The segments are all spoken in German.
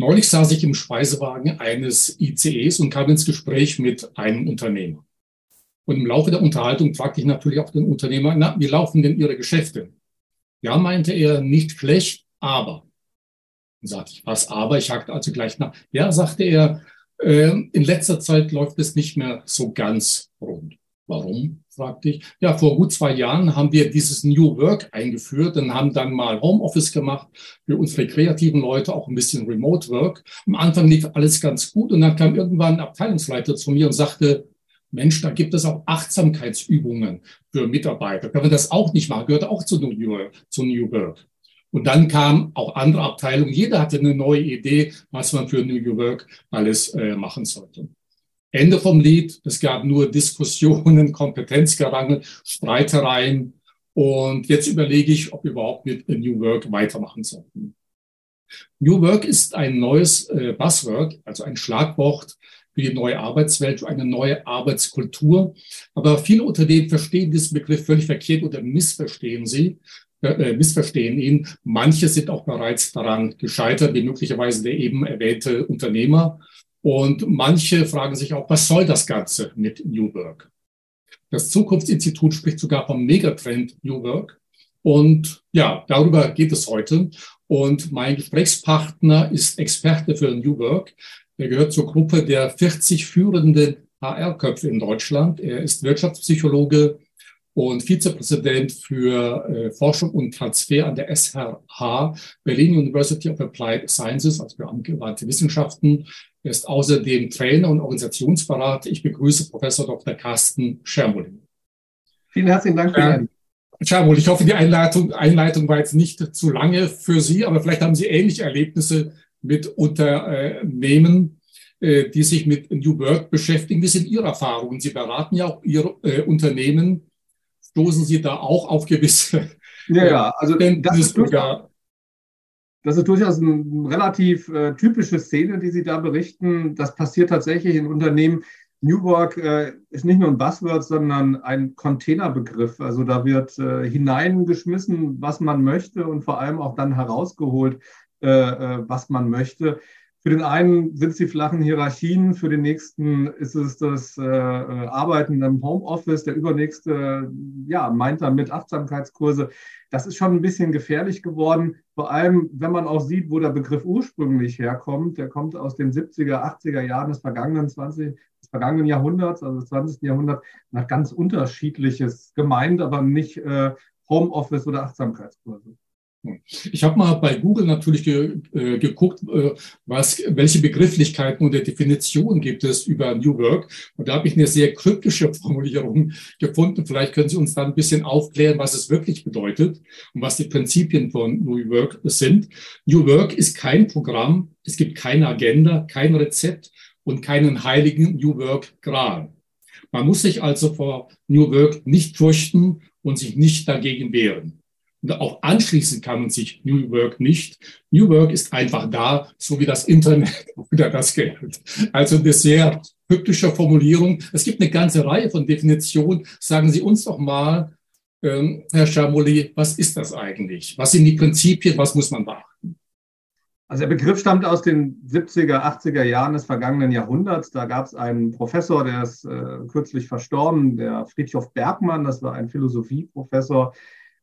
Neulich saß ich im Speisewagen eines ICEs und kam ins Gespräch mit einem Unternehmer. Und im Laufe der Unterhaltung fragte ich natürlich auch den Unternehmer, na, wie laufen denn Ihre Geschäfte? Ja, meinte er, nicht schlecht, aber. Dann sagte ich, was aber? Ich hakte also gleich nach. Ja, sagte er, äh, in letzter Zeit läuft es nicht mehr so ganz rund. Warum? fragte ich. Ja, vor gut zwei Jahren haben wir dieses New Work eingeführt und haben dann mal Homeoffice gemacht für unsere kreativen Leute, auch ein bisschen Remote Work. Am Anfang lief alles ganz gut und dann kam irgendwann ein Abteilungsleiter zu mir und sagte, Mensch, da gibt es auch Achtsamkeitsübungen für Mitarbeiter. Können wir das auch nicht machen? Gehört auch zu New Work. Zu New Work. Und dann kam auch andere Abteilungen. Jeder hatte eine neue Idee, was man für New Work alles äh, machen sollte. Ende vom Lied. Es gab nur Diskussionen, Kompetenzgerangel, Streitereien. Und jetzt überlege ich, ob wir überhaupt mit New Work weitermachen sollten. New Work ist ein neues äh, Buzzword, also ein Schlagwort, für die neue Arbeitswelt, für eine neue Arbeitskultur. Aber viele Unternehmen verstehen diesen Begriff völlig verkehrt oder missverstehen sie, äh, missverstehen ihn. Manche sind auch bereits daran gescheitert, wie möglicherweise der eben erwähnte Unternehmer. Und manche fragen sich auch, was soll das Ganze mit New Work? Das Zukunftsinstitut spricht sogar vom Megatrend New Work. Und ja, darüber geht es heute. Und mein Gesprächspartner ist Experte für New Work. Er gehört zur Gruppe der 40 führenden HR-Köpfe in Deutschland. Er ist Wirtschaftspsychologe und Vizepräsident für äh, Forschung und Transfer an der SRH, Berlin University of Applied Sciences, also für angewandte Wissenschaften. Er ist außerdem Trainer und Organisationsberater. Ich begrüße Professor Dr. Carsten Schermolin. Vielen herzlichen Dank für Ihren Schermol, ich hoffe, die Einleitung, Einleitung war jetzt nicht zu lange für Sie, aber vielleicht haben Sie ähnliche Erlebnisse mit Unternehmen, äh, die sich mit New Work beschäftigen. Wie sind Ihre Erfahrungen? Sie beraten ja auch Ihre äh, Unternehmen. Stoßen Sie da auch auf gewisse? Ja, ja, also das ist, durchaus, das ist durchaus eine relativ äh, typische Szene, die Sie da berichten. Das passiert tatsächlich in Unternehmen. New Work äh, ist nicht nur ein Buzzword, sondern ein Containerbegriff. Also da wird äh, hineingeschmissen, was man möchte und vor allem auch dann herausgeholt, äh, äh, was man möchte. Für den einen sind es die flachen Hierarchien, für den nächsten ist es das äh, äh, Arbeiten im Homeoffice, der übernächste ja, meint damit Achtsamkeitskurse. Das ist schon ein bisschen gefährlich geworden, vor allem wenn man auch sieht, wo der Begriff ursprünglich herkommt. Der kommt aus den 70er, 80er Jahren des vergangenen 20, des vergangenen Jahrhunderts, also des 20. Jahrhunderts, und hat ganz unterschiedliches gemeint, aber nicht äh, Homeoffice oder Achtsamkeitskurse. Ich habe mal bei Google natürlich ge, äh, geguckt, äh, was, welche Begrifflichkeiten oder Definitionen gibt es über New Work. Und da habe ich eine sehr kryptische Formulierung gefunden. Vielleicht können Sie uns da ein bisschen aufklären, was es wirklich bedeutet und was die Prinzipien von New Work sind. New Work ist kein Programm, es gibt keine Agenda, kein Rezept und keinen heiligen New Work Gral. Man muss sich also vor New Work nicht fürchten und sich nicht dagegen wehren. Und auch anschließen kann man sich New Work nicht. New Work ist einfach da, so wie das Internet oder das Geld. Also eine sehr hübsche Formulierung. Es gibt eine ganze Reihe von Definitionen. Sagen Sie uns doch mal, ähm, Herr Chamoli, was ist das eigentlich? Was sind die Prinzipien? Was muss man beachten? Also der Begriff stammt aus den 70er, 80er Jahren des vergangenen Jahrhunderts. Da gab es einen Professor, der ist äh, kürzlich verstorben, der Friedhof Bergmann, das war ein Philosophieprofessor,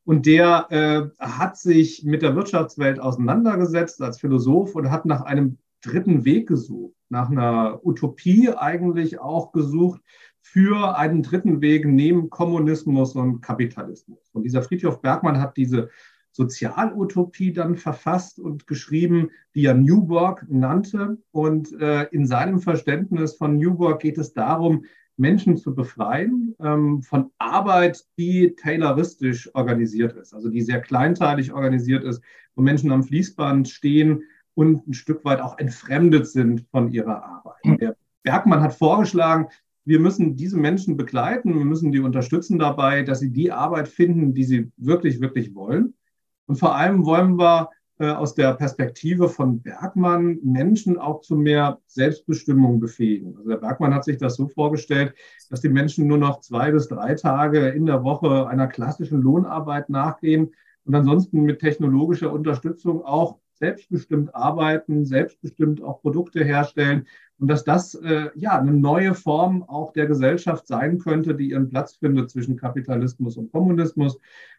und der äh, hat sich mit der Wirtschaftswelt auseinandergesetzt als Philosoph und hat nach einem dritten Weg gesucht, nach einer Utopie eigentlich auch gesucht für einen dritten Weg neben Kommunismus und Kapitalismus. Und dieser Friedhof Bergmann hat diese Sozialutopie dann verfasst und geschrieben, die er New Work nannte. Und äh, in seinem Verständnis von New Work geht es darum, Menschen zu befreien ähm, von Arbeit, die tayloristisch organisiert ist, also die sehr kleinteilig organisiert ist, wo Menschen am Fließband stehen und ein Stück weit auch entfremdet sind von ihrer Arbeit. Hm. Der Bergmann hat vorgeschlagen, wir müssen diese Menschen begleiten, wir müssen die unterstützen dabei, dass sie die Arbeit finden, die sie wirklich, wirklich wollen. Und vor allem wollen wir äh, aus der Perspektive von Bergmann Menschen auch zu mehr Selbstbestimmung befähigen. Also der Bergmann hat sich das so vorgestellt, dass die Menschen nur noch zwei bis drei Tage in der Woche einer klassischen Lohnarbeit nachgehen und ansonsten mit technologischer Unterstützung auch selbstbestimmt arbeiten, selbstbestimmt auch Produkte herstellen und dass das äh, ja eine neue Form auch der Gesellschaft sein könnte, die ihren Platz findet zwischen Kapitalismus und Kommunismus.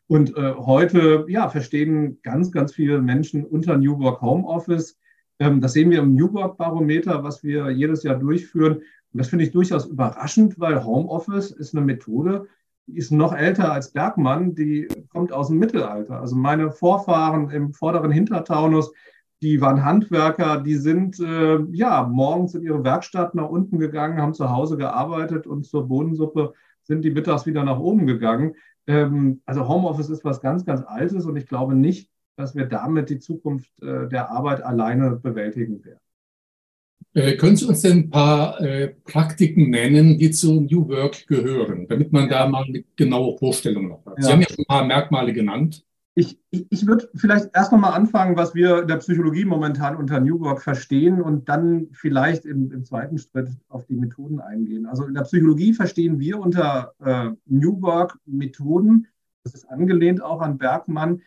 Und äh, heute ja verstehen ganz, ganz viele Menschen unter New Work Homeoffice. Ähm, das sehen wir im New Work Barometer, was wir jedes Jahr durchführen. Und das finde ich durchaus überraschend, weil Homeoffice ist eine Methode, die ist noch älter als Bergmann, die kommt aus dem Mittelalter. Also meine Vorfahren im vorderen Hintertaunus, die waren Handwerker, die sind äh, ja morgens in ihre Werkstatt nach unten gegangen, haben zu Hause gearbeitet und zur Bohnensuppe sind die mittags wieder nach oben gegangen. Ähm, also Homeoffice ist was ganz, ganz Altes und ich glaube nicht, dass wir damit die Zukunft äh, der Arbeit alleine bewältigen werden. Äh, können Sie uns denn ein paar äh, Praktiken nennen, die zu New Work gehören, damit man ja. da mal eine genaue Vorstellung noch hat? Ja. Sie haben ja schon ein paar Merkmale genannt. Ich, ich, ich würde vielleicht erst noch mal anfangen, was wir in der Psychologie momentan unter New Work verstehen und dann vielleicht im, im zweiten Schritt auf die Methoden eingehen. Also in der Psychologie verstehen wir unter äh, New Work Methoden, das ist angelehnt auch an Bergmann,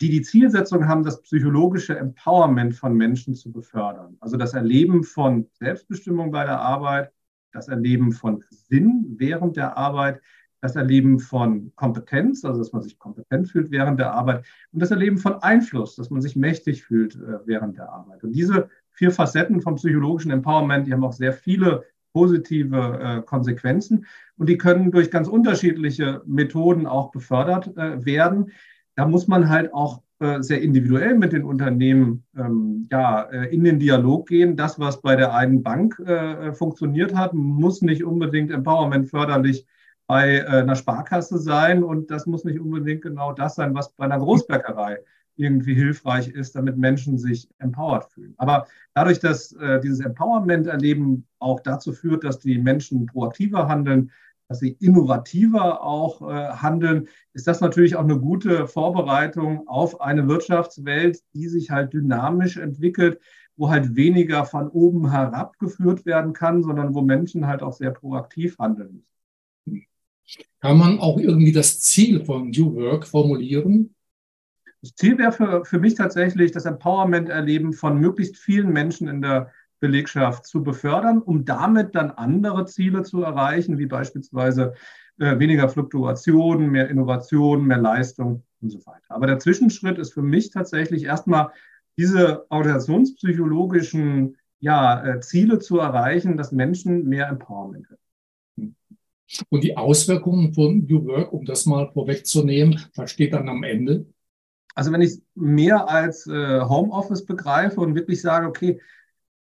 die die Zielsetzung haben, das psychologische Empowerment von Menschen zu befördern. Also das Erleben von Selbstbestimmung bei der Arbeit, das Erleben von Sinn während der Arbeit, das Erleben von Kompetenz, also dass man sich kompetent fühlt während der Arbeit und das Erleben von Einfluss, dass man sich mächtig fühlt äh, während der Arbeit. Und diese vier Facetten vom psychologischen Empowerment, die haben auch sehr viele positive äh, Konsequenzen und die können durch ganz unterschiedliche Methoden auch befördert äh, werden da muss man halt auch sehr individuell mit den Unternehmen ähm, ja, in den Dialog gehen. Das, was bei der einen Bank äh, funktioniert hat, muss nicht unbedingt Empowerment förderlich bei äh, einer Sparkasse sein und das muss nicht unbedingt genau das sein, was bei einer Großbäckerei irgendwie hilfreich ist, damit Menschen sich empowered fühlen. Aber dadurch, dass äh, dieses Empowerment-Erleben auch dazu führt, dass die Menschen proaktiver handeln, dass sie innovativer auch äh, handeln, ist das natürlich auch eine gute Vorbereitung auf eine Wirtschaftswelt, die sich halt dynamisch entwickelt, wo halt weniger von oben herab geführt werden kann, sondern wo Menschen halt auch sehr proaktiv handeln müssen. Kann man auch irgendwie das Ziel von New Work formulieren? Das Ziel wäre für, für mich tatsächlich das Empowerment-Erleben von möglichst vielen Menschen in der Belegschaft zu befördern, um damit dann andere Ziele zu erreichen, wie beispielsweise äh, weniger Fluktuation, mehr Innovation, mehr Leistung und so weiter. Aber der Zwischenschritt ist für mich tatsächlich erstmal diese organisationspsychologischen ja, äh, Ziele zu erreichen, dass Menschen mehr Empowerment haben. Und die Auswirkungen von New Work, um das mal vorwegzunehmen, was steht dann am Ende? Also wenn ich mehr als äh, Homeoffice begreife und wirklich sage, okay,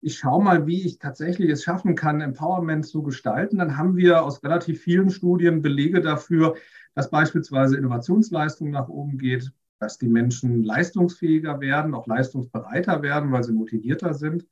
ich schaue mal, wie ich tatsächlich es schaffen kann, Empowerment zu gestalten, dann haben wir aus relativ vielen Studien Belege dafür, dass beispielsweise Innovationsleistung nach oben geht, dass die Menschen leistungsfähiger werden, auch leistungsbereiter werden, weil sie motivierter sind.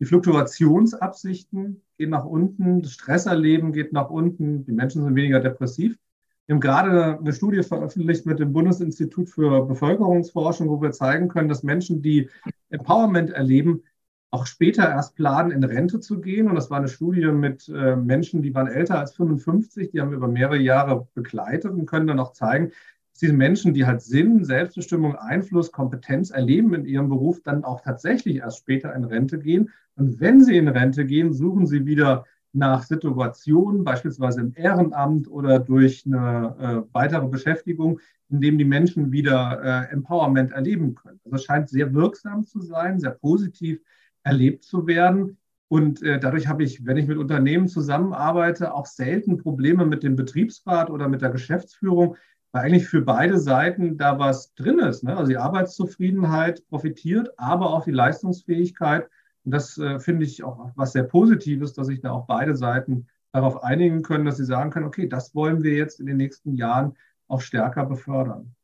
Die Fluktuationsabsichten gehen nach unten, das Stresserleben geht nach unten, die Menschen sind weniger depressiv. Wir haben gerade eine Studie veröffentlicht mit dem Bundesinstitut für Bevölkerungsforschung, wo wir zeigen können, dass Menschen, die Empowerment erleben, auch später erst planen, in Rente zu gehen. Und das war eine Studie mit äh, Menschen, die waren älter als 55, die haben wir über mehrere Jahre begleitet und können dann auch zeigen, diese Menschen, die halt Sinn, Selbstbestimmung, Einfluss, Kompetenz erleben in ihrem Beruf, dann auch tatsächlich erst später in Rente gehen. Und wenn sie in Rente gehen, suchen sie wieder nach Situationen, beispielsweise im Ehrenamt oder durch eine äh, weitere Beschäftigung, in dem die Menschen wieder äh, Empowerment erleben können. Also es scheint sehr wirksam zu sein, sehr positiv erlebt zu werden. Und äh, dadurch habe ich, wenn ich mit Unternehmen zusammenarbeite, auch selten Probleme mit dem Betriebsrat oder mit der Geschäftsführung, weil eigentlich für beide Seiten da was drin ist. Ne? Also die Arbeitszufriedenheit profitiert, aber auch die Leistungsfähigkeit. Und das äh, finde ich auch was sehr Positives, dass sich da auch beide Seiten darauf einigen können, dass sie sagen können, okay, das wollen wir jetzt in den nächsten Jahren auch stärker befördern.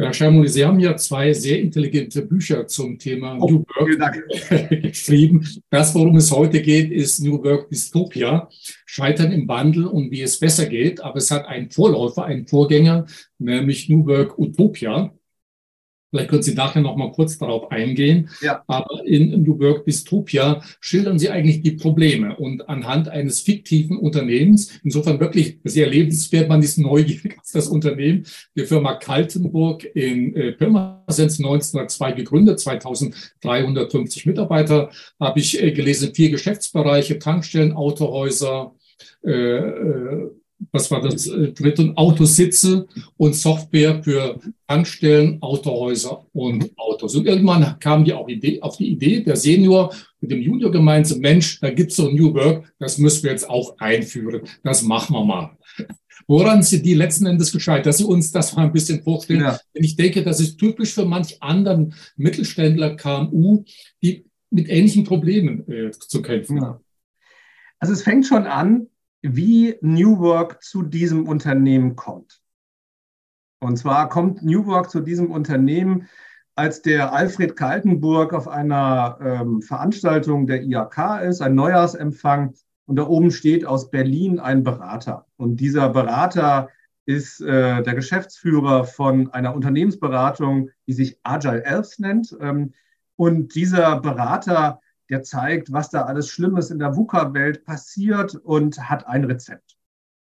Herr Schermuli, Sie haben ja zwei sehr intelligente Bücher zum Thema oh, New Work geschrieben. Das, worum es heute geht, ist New Work Dystopia, Scheitern im Wandel und wie es besser geht. Aber es hat einen Vorläufer, einen Vorgänger, nämlich New Work Utopia. Vielleicht können Sie nachher noch mal kurz darauf eingehen. Ja. Aber in New Work Dystopia schildern Sie eigentlich die Probleme und anhand eines fiktiven Unternehmens, insofern wirklich sehr lebenswert, man ist neugierig auf das Unternehmen, die Firma Kaltenburg in äh, Pirmasens 1902 gegründet, 2350 Mitarbeiter, habe ich äh, gelesen, vier Geschäftsbereiche, Tankstellen, Autohäuser, äh, äh, was war das äh, dritte, Autositze und Software für Tankstellen, Autohäuser und Autos. Und irgendwann kam die auch Idee, auf die Idee, der Senior mit dem Junior gemeinsam, Mensch, da gibt's so New Work, das müssen wir jetzt auch einführen. Das machen wir mal. Woran sind die letzten Endes gescheitert? Dass Sie uns das mal ein bisschen vorstellen. Ja. Denn ich denke, das ist typisch für manch anderen Mittelständler, KMU, die mit ähnlichen Problemen äh, zu kämpfen haben. Also es fängt schon an, wie New Work zu diesem Unternehmen kommt. Und zwar kommt New Work zu diesem Unternehmen, als der Alfred Kaltenburg auf einer ähm, Veranstaltung der IAK ist, ein Neujahrsempfang. Und da oben steht aus Berlin ein Berater. Und dieser Berater ist äh, der Geschäftsführer von einer Unternehmensberatung, die sich Agile Elves nennt. Ähm, und dieser Berater der zeigt, was da alles Schlimmes in der VUCA-Welt passiert und hat ein Rezept.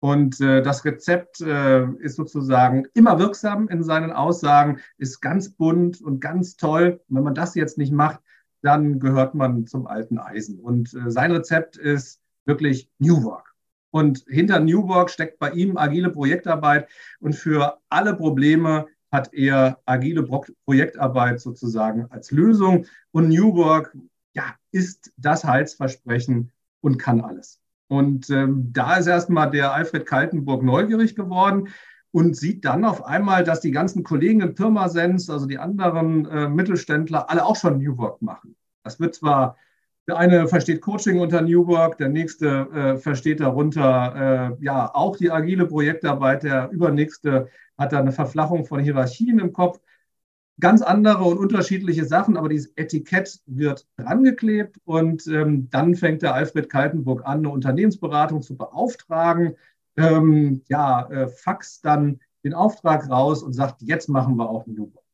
Und äh, das Rezept äh, ist sozusagen immer wirksam in seinen Aussagen, ist ganz bunt und ganz toll. Und wenn man das jetzt nicht macht, dann gehört man zum alten Eisen. Und äh, sein Rezept ist wirklich New Work. Und hinter New Work steckt bei ihm agile Projektarbeit. Und für alle Probleme hat er agile Projektarbeit sozusagen als Lösung. Und New Work ja, ist das Heilsversprechen und kann alles. Und ähm, da ist erstmal der Alfred Kaltenburg neugierig geworden und sieht dann auf einmal, dass die ganzen Kollegen in Pirmasens, also die anderen äh, Mittelständler, alle auch schon New Work machen. Das wird zwar, der eine versteht Coaching unter New Work, der nächste äh, versteht darunter äh, ja auch die agile Projektarbeit, der übernächste hat da eine Verflachung von Hierarchien im Kopf ganz andere und unterschiedliche Sachen, aber dieses Etikett wird drangeklebt und ähm, dann fängt der Alfred Kaltenburg an, eine Unternehmensberatung zu beauftragen. Ähm, ja, äh, faxt dann den Auftrag raus und sagt, jetzt machen wir auch New Work.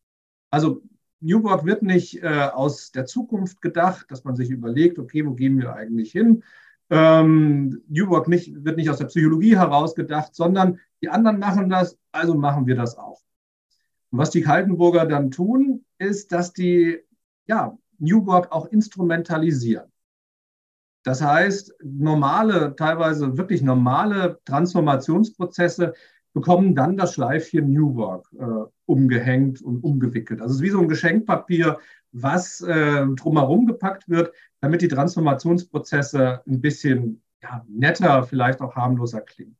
Also New Work wird nicht äh, aus der Zukunft gedacht, dass man sich überlegt, okay, wo gehen wir eigentlich hin? Ähm, New Work nicht, wird nicht aus der Psychologie heraus gedacht, sondern die anderen machen das, also machen wir das auch. Und was die Kaltenburger dann tun, ist, dass die ja, New Work auch instrumentalisieren. Das heißt, normale, teilweise wirklich normale Transformationsprozesse bekommen dann das Schleifchen New Work äh, umgehängt und umgewickelt. Also es ist wie so ein Geschenkpapier, was äh, drumherum gepackt wird, damit die Transformationsprozesse ein bisschen ja, netter, vielleicht auch harmloser klingen.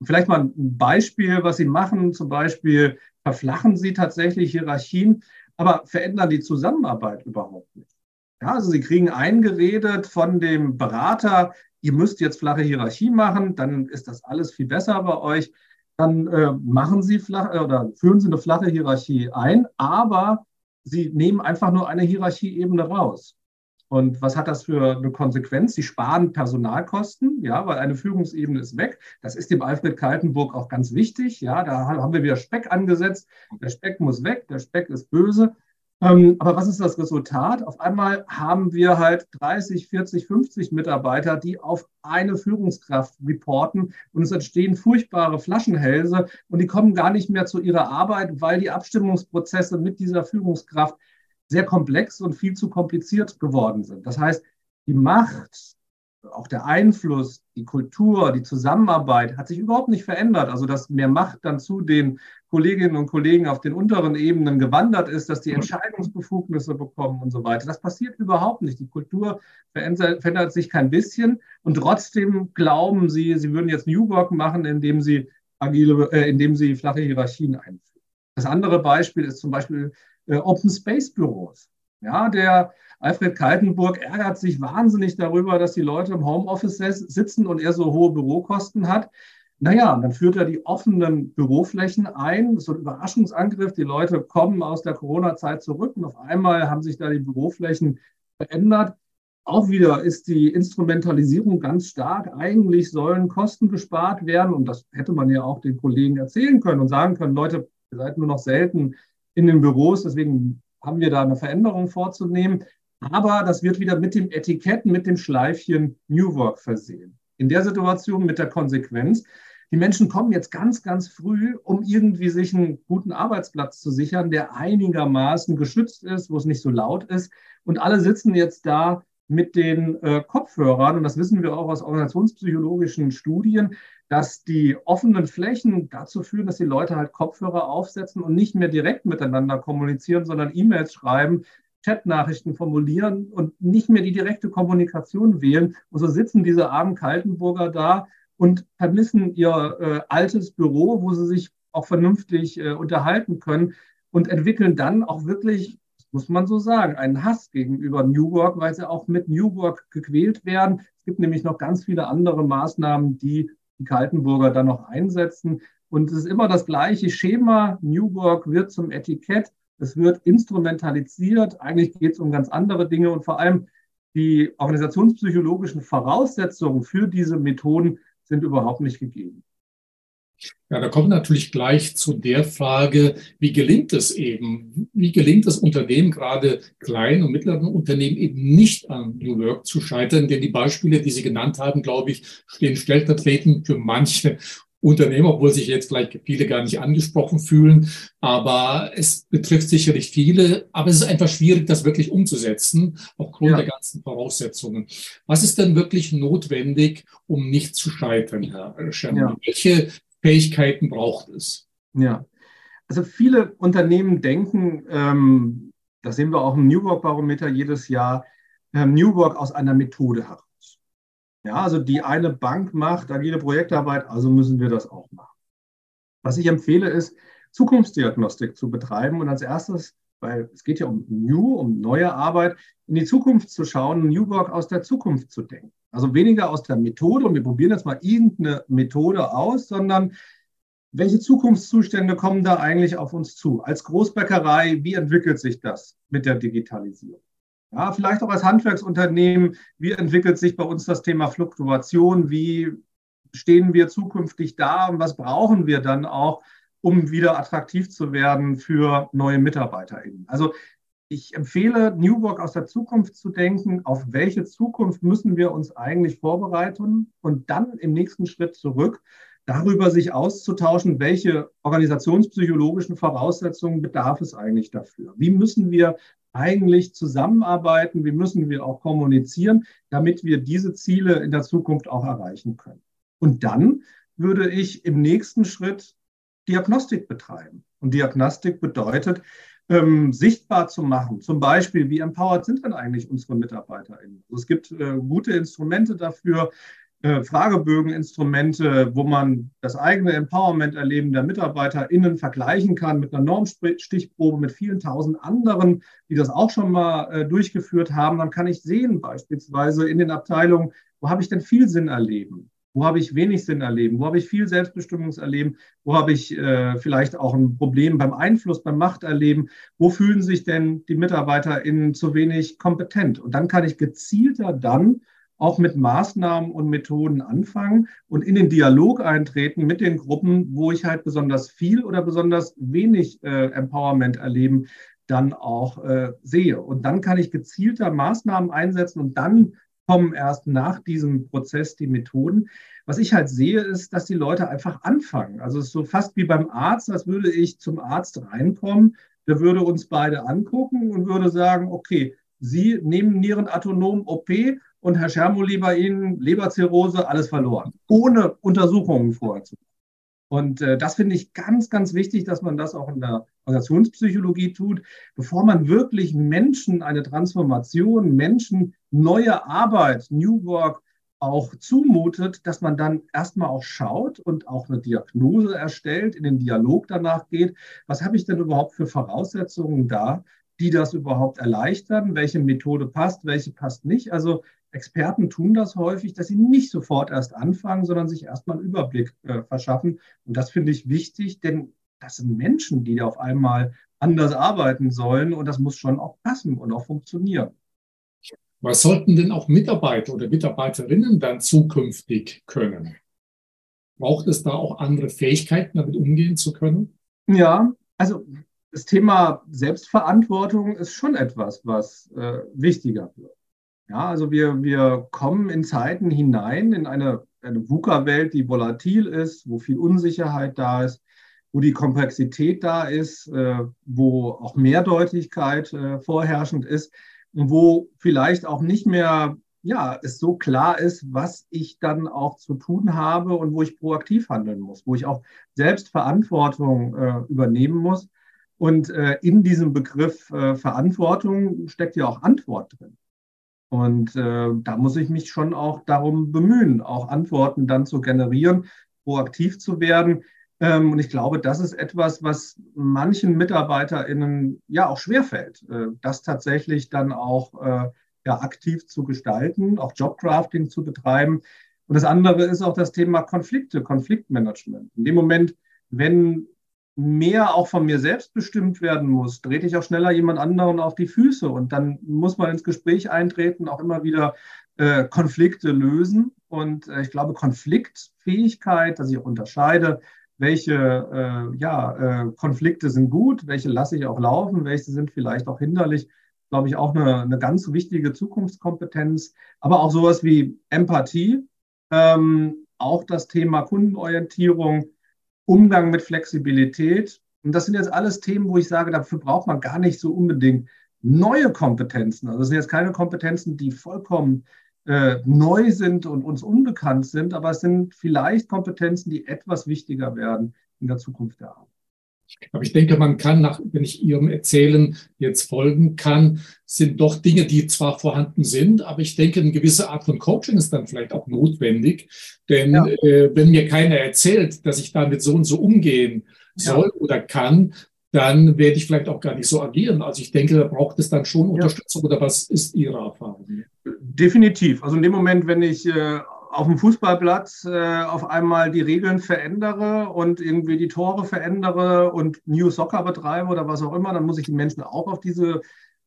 Und vielleicht mal ein Beispiel, was Sie machen, zum Beispiel verflachen sie tatsächlich Hierarchien, aber verändern die Zusammenarbeit überhaupt nicht. Ja, also sie kriegen eingeredet von dem Berater, ihr müsst jetzt flache Hierarchie machen, dann ist das alles viel besser bei euch. Dann äh, machen sie flach, äh, oder führen sie eine flache Hierarchie ein, aber sie nehmen einfach nur eine Hierarchieebene raus. Und was hat das für eine Konsequenz? Sie sparen Personalkosten, ja, weil eine Führungsebene ist weg. Das ist dem Alfred Kaltenburg auch ganz wichtig. Ja, da haben wir wieder Speck angesetzt. Der Speck muss weg, der Speck ist böse. Ähm, aber was ist das Resultat? Auf einmal haben wir halt 30, 40, 50 Mitarbeiter, die auf eine Führungskraft reporten und es entstehen furchtbare Flaschenhälse und die kommen gar nicht mehr zu ihrer Arbeit, weil die Abstimmungsprozesse mit dieser Führungskraft sehr komplex und viel zu kompliziert geworden sind. Das heißt, die Macht, auch der Einfluss, die Kultur, die Zusammenarbeit hat sich überhaupt nicht verändert. Also, dass mehr Macht dann zu den Kolleginnen und Kollegen auf den unteren Ebenen gewandert ist, dass die Entscheidungsbefugnisse bekommen und so weiter. Das passiert überhaupt nicht. Die Kultur verändert sich kein bisschen und trotzdem glauben sie, sie würden jetzt New Work machen, indem sie agile, äh, indem sie flache Hierarchien einführen. Das andere Beispiel ist zum Beispiel Open Space Büros. Ja, der Alfred Kaltenburg ärgert sich wahnsinnig darüber, dass die Leute im Homeoffice sitzen und er so hohe Bürokosten hat. Naja, dann führt er die offenen Büroflächen ein. So ein Überraschungsangriff. Die Leute kommen aus der Corona-Zeit zurück und auf einmal haben sich da die Büroflächen verändert. Auch wieder ist die Instrumentalisierung ganz stark. Eigentlich sollen Kosten gespart werden und das hätte man ja auch den Kollegen erzählen können und sagen können, Leute, ihr seid nur noch selten in den Büros. Deswegen haben wir da eine Veränderung vorzunehmen. Aber das wird wieder mit dem Etikett, mit dem Schleifchen New Work versehen. In der Situation mit der Konsequenz, die Menschen kommen jetzt ganz, ganz früh, um irgendwie sich einen guten Arbeitsplatz zu sichern, der einigermaßen geschützt ist, wo es nicht so laut ist. Und alle sitzen jetzt da mit den äh, Kopfhörern. Und das wissen wir auch aus organisationspsychologischen Studien, dass die offenen Flächen dazu führen, dass die Leute halt Kopfhörer aufsetzen und nicht mehr direkt miteinander kommunizieren, sondern E-Mails schreiben, Chatnachrichten formulieren und nicht mehr die direkte Kommunikation wählen. Und so sitzen diese armen Kaltenburger da und vermissen ihr äh, altes Büro, wo sie sich auch vernünftig äh, unterhalten können und entwickeln dann auch wirklich, muss man so sagen, einen Hass gegenüber New Work, weil sie auch mit New Work gequält werden. Es gibt nämlich noch ganz viele andere Maßnahmen, die die Kaltenburger dann noch einsetzen. Und es ist immer das gleiche Schema. New Work wird zum Etikett. Es wird instrumentalisiert. Eigentlich geht es um ganz andere Dinge und vor allem die organisationspsychologischen Voraussetzungen für diese Methoden sind überhaupt nicht gegeben. Ja, da kommt natürlich gleich zu der Frage, wie gelingt es eben? Wie gelingt es Unternehmen, gerade kleinen und mittleren Unternehmen, eben nicht an New Work zu scheitern? Denn die Beispiele, die Sie genannt haben, glaube ich, stehen stellvertretend für manche Unternehmer, obwohl sich jetzt vielleicht viele gar nicht angesprochen fühlen. Aber es betrifft sicherlich viele. Aber es ist einfach schwierig, das wirklich umzusetzen, aufgrund ja. der ganzen Voraussetzungen. Was ist denn wirklich notwendig, um nicht zu scheitern, Herr Schermann? Ja. Welche Fähigkeiten braucht es? Ja, also viele Unternehmen denken, ähm, das sehen wir auch im New Work Barometer jedes Jahr, ähm, New Work aus einer Methode heraus. Ja, also die eine Bank macht agile Projektarbeit, also müssen wir das auch machen. Was ich empfehle, ist, Zukunftsdiagnostik zu betreiben und als erstes, weil es geht ja um New, um neue Arbeit, in die Zukunft zu schauen, New Work aus der Zukunft zu denken. Also weniger aus der Methode und wir probieren jetzt mal irgendeine Methode aus, sondern welche Zukunftszustände kommen da eigentlich auf uns zu? Als Großbäckerei, wie entwickelt sich das mit der Digitalisierung? Ja, vielleicht auch als Handwerksunternehmen, wie entwickelt sich bei uns das Thema Fluktuation? Wie stehen wir zukünftig da und was brauchen wir dann auch, um wieder attraktiv zu werden für neue MitarbeiterInnen? Also ich empfehle, New Work aus der Zukunft zu denken. Auf welche Zukunft müssen wir uns eigentlich vorbereiten? Und dann im nächsten Schritt zurück, darüber sich auszutauschen, welche organisationspsychologischen Voraussetzungen bedarf es eigentlich dafür? Wie müssen wir eigentlich zusammenarbeiten? Wie müssen wir auch kommunizieren, damit wir diese Ziele in der Zukunft auch erreichen können? Und dann würde ich im nächsten Schritt Diagnostik betreiben. Und Diagnostik bedeutet, ähm, sichtbar zu machen. Zum Beispiel, wie empowered sind denn eigentlich unsere MitarbeiterInnen? Also es gibt äh, gute Instrumente dafür, äh, Fragebögeninstrumente, wo man das eigene Empowerment-Erleben der MitarbeiterInnen vergleichen kann mit einer Normstichprobe mit vielen tausend anderen, die das auch schon mal äh, durchgeführt haben. Dann kann ich sehen, beispielsweise in den Abteilungen, wo habe ich denn viel Sinn erleben? Wo habe ich wenig Sinn erleben? Wo habe ich viel Selbstbestimmungserleben? Wo habe ich äh, vielleicht auch ein Problem beim Einfluss, beim Machterleben? Wo fühlen sich denn die MitarbeiterInnen zu wenig kompetent? Und dann kann ich gezielter dann auch mit Maßnahmen und Methoden anfangen und in den Dialog eintreten mit den Gruppen, wo ich halt besonders viel oder besonders wenig äh, Empowerment erleben, dann auch äh, sehe. Und dann kann ich gezielter Maßnahmen einsetzen und dann kommen erst nach diesem Prozess die Methoden. Was ich halt sehe, ist, dass die Leute einfach anfangen. Also es ist so fast wie beim Arzt, als würde ich zum Arzt reinkommen, der würde uns beide angucken und würde sagen, okay, Sie nehmen Nierenatonom OP und Herr Schermoli bei Ihnen, Leberzirrhose, alles verloren, ohne Untersuchungen vorher zu machen. Und äh, das finde ich ganz, ganz wichtig, dass man das auch in der Organisationspsychologie tut, bevor man wirklich Menschen eine Transformation, Menschen neue Arbeit, New Work auch zumutet, dass man dann erstmal auch schaut und auch eine Diagnose erstellt, in den Dialog danach geht. Was habe ich denn überhaupt für Voraussetzungen da, die das überhaupt erleichtern? Welche Methode passt, welche passt nicht? Also Experten tun das häufig, dass sie nicht sofort erst anfangen, sondern sich erstmal einen Überblick äh, verschaffen. Und das finde ich wichtig, denn das sind Menschen, die auf einmal anders arbeiten sollen und das muss schon auch passen und auch funktionieren. Was sollten denn auch Mitarbeiter oder Mitarbeiterinnen dann zukünftig können? Braucht es da auch andere Fähigkeiten, damit umgehen zu können? Ja, also das Thema Selbstverantwortung ist schon etwas, was äh, wichtiger wird. Ja, also wir, wir kommen in Zeiten hinein, in eine, eine VUCA-Welt, die volatil ist, wo viel Unsicherheit da ist, wo die Komplexität da ist, äh, wo auch Mehrdeutigkeit äh, vorherrschend ist und wo vielleicht auch nicht mehr ja, es so klar ist, was ich dann auch zu tun habe und wo ich proaktiv handeln muss, wo ich auch selbst Verantwortung äh, übernehmen muss. Und äh, in diesem Begriff äh, Verantwortung steckt ja auch Antwort drin. Und äh, da muss ich mich schon auch darum bemühen, auch Antworten dann zu generieren, proaktiv zu werden. Ähm, und ich glaube, das ist etwas, was manchen MitarbeiterInnen ja auch schwerfällt, äh, das tatsächlich dann auch äh, ja, aktiv zu gestalten, auch Jobcrafting zu betreiben. Und das andere ist auch das Thema Konflikte, Konfliktmanagement. In dem Moment, wenn mehr auch von mir selbst bestimmt werden muss, trete ich auch schneller jemand anderen auf die Füße und dann muss man ins Gespräch eintreten, auch immer wieder äh, Konflikte lösen. Und äh, ich glaube, Konfliktfähigkeit, dass ich auch unterscheide, welche äh, ja, äh, Konflikte sind gut, welche lasse ich auch laufen, welche sind vielleicht auch hinderlich, glaube ich, auch eine, eine ganz wichtige Zukunftskompetenz. Aber auch sowas wie Empathie, ähm, auch das Thema Kundenorientierung, Umgang mit Flexibilität. Und das sind jetzt alles Themen, wo ich sage, dafür braucht man gar nicht so unbedingt neue Kompetenzen. Also das sind jetzt keine Kompetenzen, die vollkommen äh, neu sind und uns unbekannt sind, aber es sind vielleicht Kompetenzen, die etwas wichtiger werden in der Zukunft der Arbeit. Aber ich denke, man kann, nach, wenn ich Ihrem Erzählen jetzt folgen kann, sind doch Dinge, die zwar vorhanden sind, aber ich denke, eine gewisse Art von Coaching ist dann vielleicht auch notwendig. Denn ja. äh, wenn mir keiner erzählt, dass ich damit so und so umgehen soll ja. oder kann, dann werde ich vielleicht auch gar nicht so agieren. Also ich denke, da braucht es dann schon Unterstützung ja. oder was ist Ihre Erfahrung? Definitiv. Also in dem Moment, wenn ich äh, auf dem Fußballplatz äh, auf einmal die Regeln verändere und irgendwie die Tore verändere und New Soccer betreibe oder was auch immer, dann muss ich die Menschen auch auf diese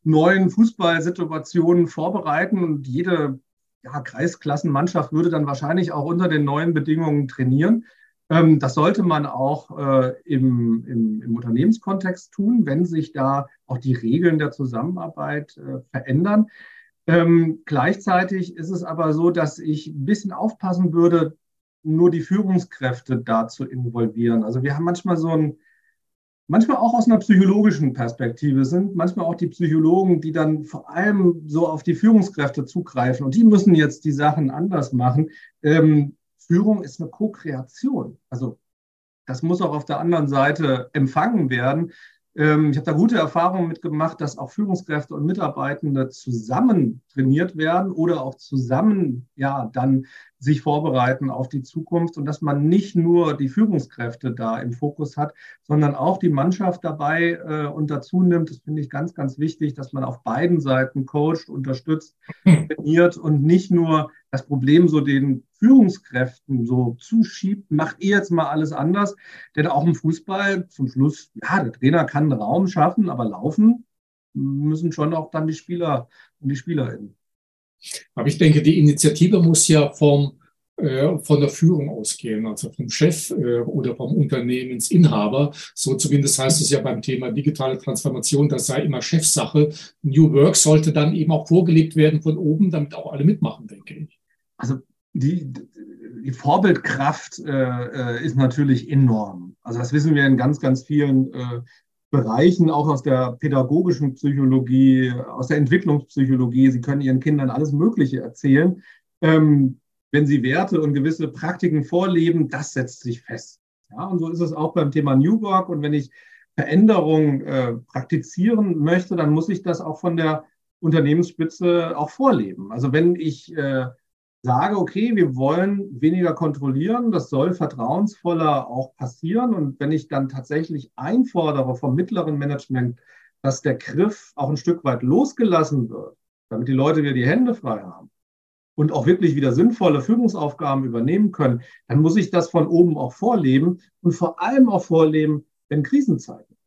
neuen Fußballsituationen vorbereiten und jede ja, Kreisklassenmannschaft würde dann wahrscheinlich auch unter den neuen Bedingungen trainieren. Ähm, das sollte man auch äh, im, im, im, Unternehmenskontext tun, wenn sich da auch die Regeln der Zusammenarbeit äh, verändern. Ähm, gleichzeitig ist es aber so, dass ich ein bisschen aufpassen würde, nur die Führungskräfte da zu involvieren. Also wir haben manchmal so ein, manchmal auch aus einer psychologischen Perspektive sind manchmal auch die Psychologen, die dann vor allem so auf die Führungskräfte zugreifen und die müssen jetzt die Sachen anders machen. Ähm, Führung ist eine Co-Kreation. Also das muss auch auf der anderen Seite empfangen werden. Ähm, ich habe da gute Erfahrungen mitgemacht, dass auch Führungskräfte und Mitarbeitende zusammen trainiert werden oder auch zusammen ja dann sich vorbereiten auf die Zukunft und dass man nicht nur die Führungskräfte da im Fokus hat, sondern auch die Mannschaft dabei äh, und dazu nimmt. Das finde ich ganz, ganz wichtig, dass man auf beiden Seiten coacht, unterstützt, hm. trainiert und nicht nur das Problem so den Führungskräften so zuschiebt, macht ihr jetzt mal alles anders. Denn auch im Fußball zum Schluss, ja, der Trainer kann einen Raum schaffen, aber laufen müssen schon auch dann die Spieler und die SpielerInnen. Aber ich denke, die Initiative muss ja vom, äh, von der Führung ausgehen, also vom Chef äh, oder vom Unternehmensinhaber. So zumindest heißt es ja beim Thema digitale Transformation, das sei immer Chefsache. New Work sollte dann eben auch vorgelegt werden von oben, damit auch alle mitmachen, denke ich. Also die, die Vorbildkraft äh, äh, ist natürlich enorm. Also das wissen wir in ganz, ganz vielen äh, Bereichen, auch aus der pädagogischen Psychologie, aus der Entwicklungspsychologie. Sie können Ihren Kindern alles Mögliche erzählen. Ähm, wenn Sie Werte und gewisse Praktiken vorleben, das setzt sich fest. Ja, und so ist es auch beim Thema New Work. Und wenn ich Veränderung äh, praktizieren möchte, dann muss ich das auch von der Unternehmensspitze auch vorleben. Also wenn ich äh, sage, okay, wir wollen weniger kontrollieren, das soll vertrauensvoller auch passieren. Und wenn ich dann tatsächlich einfordere vom mittleren Management, dass der Griff auch ein Stück weit losgelassen wird, damit die Leute wieder die Hände frei haben und auch wirklich wieder sinnvolle Führungsaufgaben übernehmen können, dann muss ich das von oben auch vorleben und vor allem auch vorleben, wenn Krisenzeiten.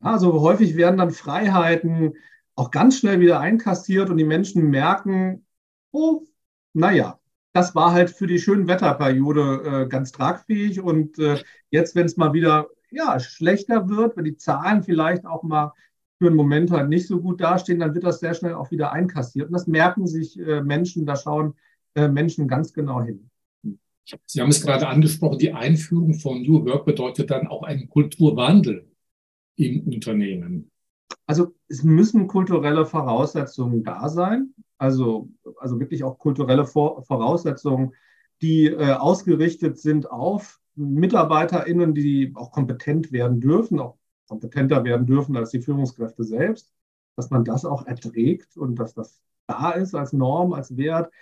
Also häufig werden dann Freiheiten auch ganz schnell wieder einkassiert und die Menschen merken, oh, naja, das war halt für die schönen Wetterperiode äh, ganz tragfähig. Und äh, jetzt, wenn es mal wieder ja, schlechter wird, wenn die Zahlen vielleicht auch mal für einen Moment halt nicht so gut dastehen, dann wird das sehr schnell auch wieder einkassiert. Und das merken sich äh, Menschen, da schauen äh, Menschen ganz genau hin. Sie haben es gerade angesprochen, die Einführung von New Work bedeutet dann auch einen Kulturwandel im Unternehmen. Also es müssen kulturelle Voraussetzungen da sein, also, also wirklich auch kulturelle Voraussetzungen, die äh, ausgerichtet sind auf MitarbeiterInnen, die auch kompetent werden dürfen, auch kompetenter werden dürfen als die Führungskräfte selbst, dass man das auch erträgt und dass das da ist als Norm, als Wert.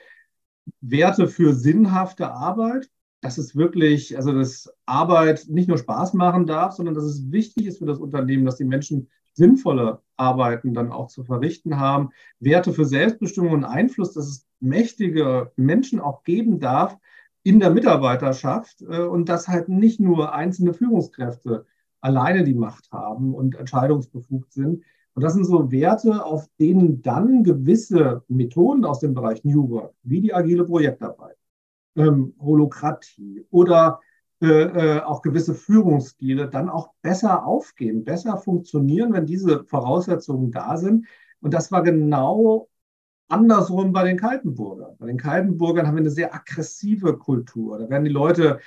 Werte für sinnhafte Arbeit, dass es wirklich, also dass Arbeit nicht nur Spaß machen darf, sondern dass es wichtig ist für das Unternehmen, dass die Menschen sinnvolle Arbeiten dann auch zu verrichten haben. Werte für Selbstbestimmung und Einfluss, dass es mächtige Menschen auch geben darf in der Mitarbeiterschaft äh, und dass halt nicht nur einzelne Führungskräfte alleine die Macht haben und entscheidungsbefugt sind. Und das sind so Werte, auf denen dann gewisse Methoden aus dem Bereich New Work, wie die agile Projektarbeit, ähm, Holokratie oder äh, auch gewisse Führungsstile dann auch besser aufgehen, besser funktionieren, wenn diese Voraussetzungen da sind. Und das war genau andersrum bei den Kaltenburgern. Bei den Kaltenburgern haben wir eine sehr aggressive Kultur. Da werden die Leute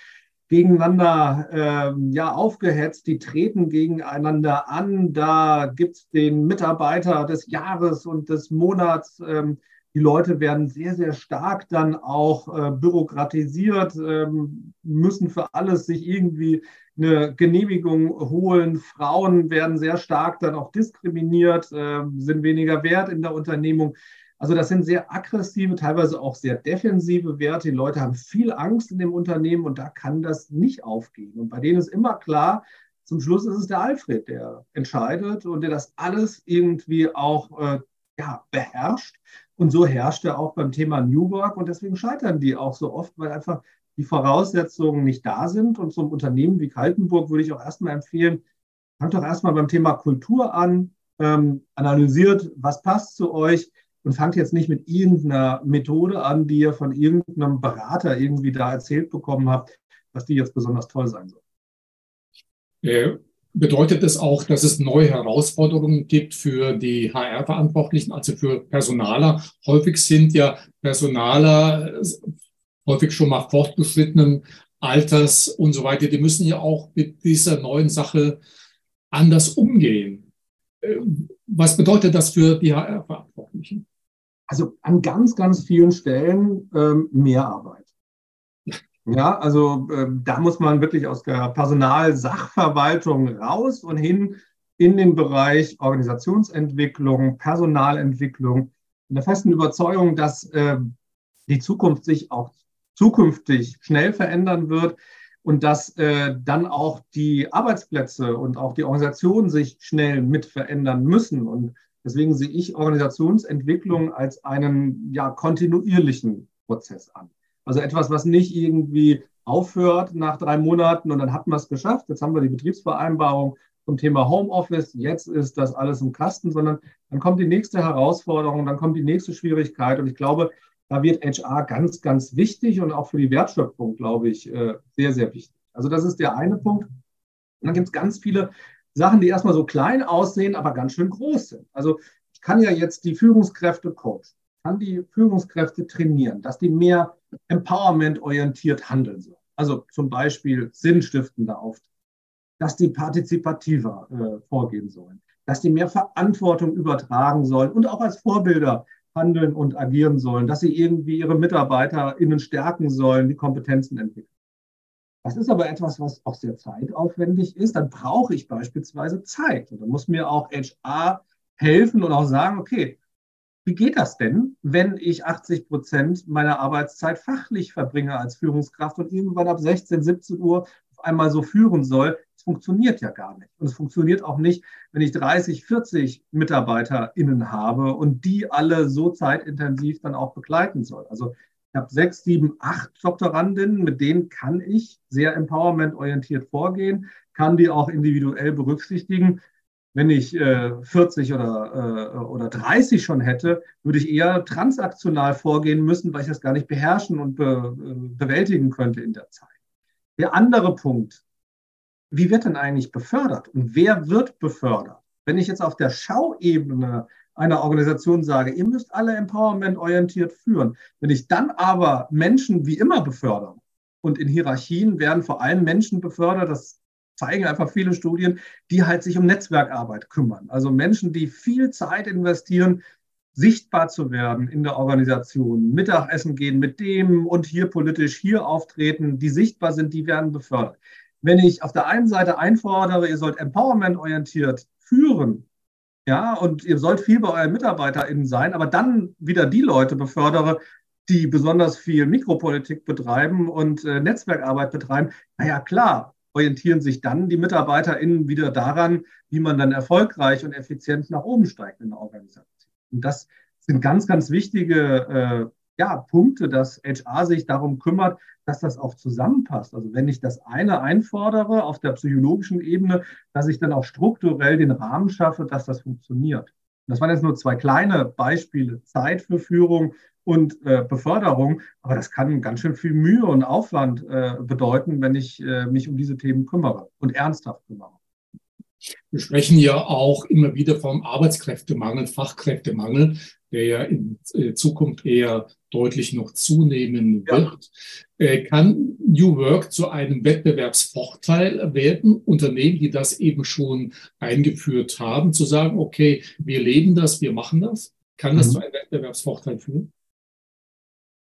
gegeneinander ähm, ja, aufgehetzt, die treten gegeneinander an. Da gibt es den Mitarbeiter des Jahres und des Monats. Ähm, die Leute werden sehr, sehr stark dann auch äh, bürokratisiert, ähm, müssen für alles sich irgendwie eine Genehmigung holen. Frauen werden sehr stark dann auch diskriminiert, äh, sind weniger wert in der Unternehmung. Also das sind sehr aggressive, teilweise auch sehr defensive Werte. Die Leute haben viel Angst in dem Unternehmen und da kann das nicht aufgehen. Und bei denen ist immer klar, zum Schluss ist es der Alfred, der entscheidet und der das alles irgendwie auch äh, ja, beherrscht. Und so herrscht er auch beim Thema New Work und deswegen scheitern die auch so oft, weil einfach die Voraussetzungen nicht da sind. Und so ein Unternehmen wie Kaltenburg würde ich auch erstmal empfehlen, fangt doch erstmal beim Thema Kultur an, ähm, analysiert, was passt zu euch, und fangt jetzt nicht mit irgendeiner Methode an, die ihr von irgendeinem Berater irgendwie da erzählt bekommen habt, dass die jetzt besonders toll sein soll. Äh, bedeutet es auch, dass es neue Herausforderungen gibt für die HR-Verantwortlichen, also für Personaler? Häufig sind ja Personaler häufig schon mal fortgeschrittenen Alters und so weiter. Die müssen ja auch mit dieser neuen Sache anders umgehen. Äh, was bedeutet das für die HR-Verantwortlichen? also an ganz, ganz vielen Stellen ähm, mehr Arbeit. Ja, also äh, da muss man wirklich aus der Personalsachverwaltung raus und hin in den Bereich Organisationsentwicklung, Personalentwicklung, in der festen Überzeugung, dass äh, die Zukunft sich auch zukünftig schnell verändern wird und dass äh, dann auch die Arbeitsplätze und auch die Organisationen sich schnell mit verändern müssen. Und Deswegen sehe ich Organisationsentwicklung als einen ja, kontinuierlichen Prozess an. Also etwas, was nicht irgendwie aufhört nach drei Monaten und dann hat man es geschafft. Jetzt haben wir die Betriebsvereinbarung zum Thema Homeoffice. Jetzt ist das alles im Kasten, sondern dann kommt die nächste Herausforderung, dann kommt die nächste Schwierigkeit. Und ich glaube, da wird HR ganz, ganz wichtig und auch für die Wertschöpfung, glaube ich, äh, sehr, sehr wichtig. Also das ist der eine Punkt. Und dann gibt es ganz viele Sachen, die erstmal so klein aussehen, aber ganz schön groß sind. Also ich kann ja jetzt die Führungskräfte coachen, kann die Führungskräfte trainieren, dass die mehr empowerment-orientiert handeln sollen. Also zum Beispiel sinnstiftender auftreten, dass die partizipativer äh, vorgehen sollen, dass die mehr Verantwortung übertragen sollen und auch als Vorbilder handeln und agieren sollen, dass sie irgendwie ihre MitarbeiterInnen stärken sollen, die Kompetenzen entwickeln. Das ist aber etwas, was auch sehr zeitaufwendig ist. Dann brauche ich beispielsweise Zeit. Und dann muss mir auch HR helfen und auch sagen, okay, wie geht das denn, wenn ich 80 Prozent meiner Arbeitszeit fachlich verbringe als Führungskraft und irgendwann ab 16, 17 Uhr auf einmal so führen soll? Das funktioniert ja gar nicht. Und es funktioniert auch nicht, wenn ich 30, 40 MitarbeiterInnen habe und die alle so zeitintensiv dann auch begleiten soll. Also ich habe sechs, sieben, acht Doktorandinnen, mit denen kann ich sehr empowerment-orientiert vorgehen, kann die auch individuell berücksichtigen. Wenn ich äh, 40 oder, äh, oder 30 schon hätte, würde ich eher transaktional vorgehen müssen, weil ich das gar nicht beherrschen und be, äh, bewältigen könnte in der Zeit. Der andere Punkt, wie wird denn eigentlich befördert und wer wird befördert? Wenn ich jetzt auf der Schauebene einer Organisation sage, ihr müsst alle empowerment-orientiert führen, wenn ich dann aber Menschen wie immer befördere und in Hierarchien werden vor allem Menschen befördert, das zeigen einfach viele Studien, die halt sich um Netzwerkarbeit kümmern. Also Menschen, die viel Zeit investieren, sichtbar zu werden in der Organisation, Mittagessen gehen mit dem und hier politisch hier auftreten, die sichtbar sind, die werden befördert. Wenn ich auf der einen Seite einfordere, ihr sollt empowerment-orientiert führen, ja, und ihr sollt viel bei euren MitarbeiterInnen sein, aber dann wieder die Leute befördere, die besonders viel Mikropolitik betreiben und äh, Netzwerkarbeit betreiben, naja, klar, orientieren sich dann die MitarbeiterInnen wieder daran, wie man dann erfolgreich und effizient nach oben steigt in der Organisation. Und das sind ganz, ganz wichtige äh, ja, Punkte, dass HR sich darum kümmert, dass das auch zusammenpasst. Also wenn ich das eine einfordere auf der psychologischen Ebene, dass ich dann auch strukturell den Rahmen schaffe, dass das funktioniert. Das waren jetzt nur zwei kleine Beispiele, Zeit für Führung und äh, Beförderung, aber das kann ganz schön viel Mühe und Aufwand äh, bedeuten, wenn ich äh, mich um diese Themen kümmere und ernsthaft kümmere. Wir sprechen ja auch immer wieder vom Arbeitskräftemangel, Fachkräftemangel, der ja in äh, Zukunft eher deutlich noch zunehmen wird. Ja. Äh, kann New Work zu einem Wettbewerbsvorteil werden? Unternehmen, die das eben schon eingeführt haben, zu sagen, okay, wir leben das, wir machen das? Kann das mhm. zu einem Wettbewerbsvorteil führen?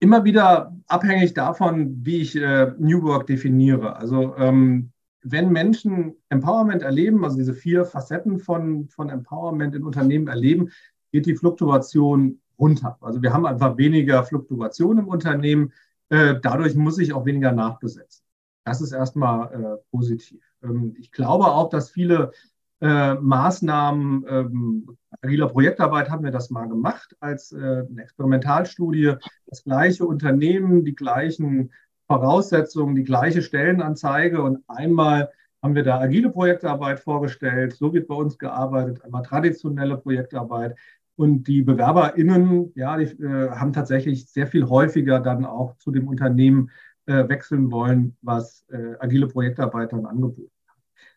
Immer wieder abhängig davon, wie ich äh, New Work definiere. Also ähm, wenn Menschen Empowerment erleben, also diese vier Facetten von, von Empowerment in Unternehmen erleben, geht die Fluktuation runter. Also wir haben einfach weniger Fluktuation im Unternehmen. Äh, dadurch muss ich auch weniger nachbesetzen. Das ist erstmal äh, positiv. Ähm, ich glaube auch, dass viele äh, Maßnahmen, ähm, agiler Projektarbeit haben wir das mal gemacht als eine Experimentalstudie. Das gleiche Unternehmen, die gleichen Voraussetzungen, die gleiche Stellenanzeige und einmal haben wir da agile Projektarbeit vorgestellt. So wird bei uns gearbeitet, einmal traditionelle Projektarbeit. Und die BewerberInnen, ja, die äh, haben tatsächlich sehr viel häufiger dann auch zu dem Unternehmen äh, wechseln wollen, was äh, agile Projektarbeit dann angeboten hat.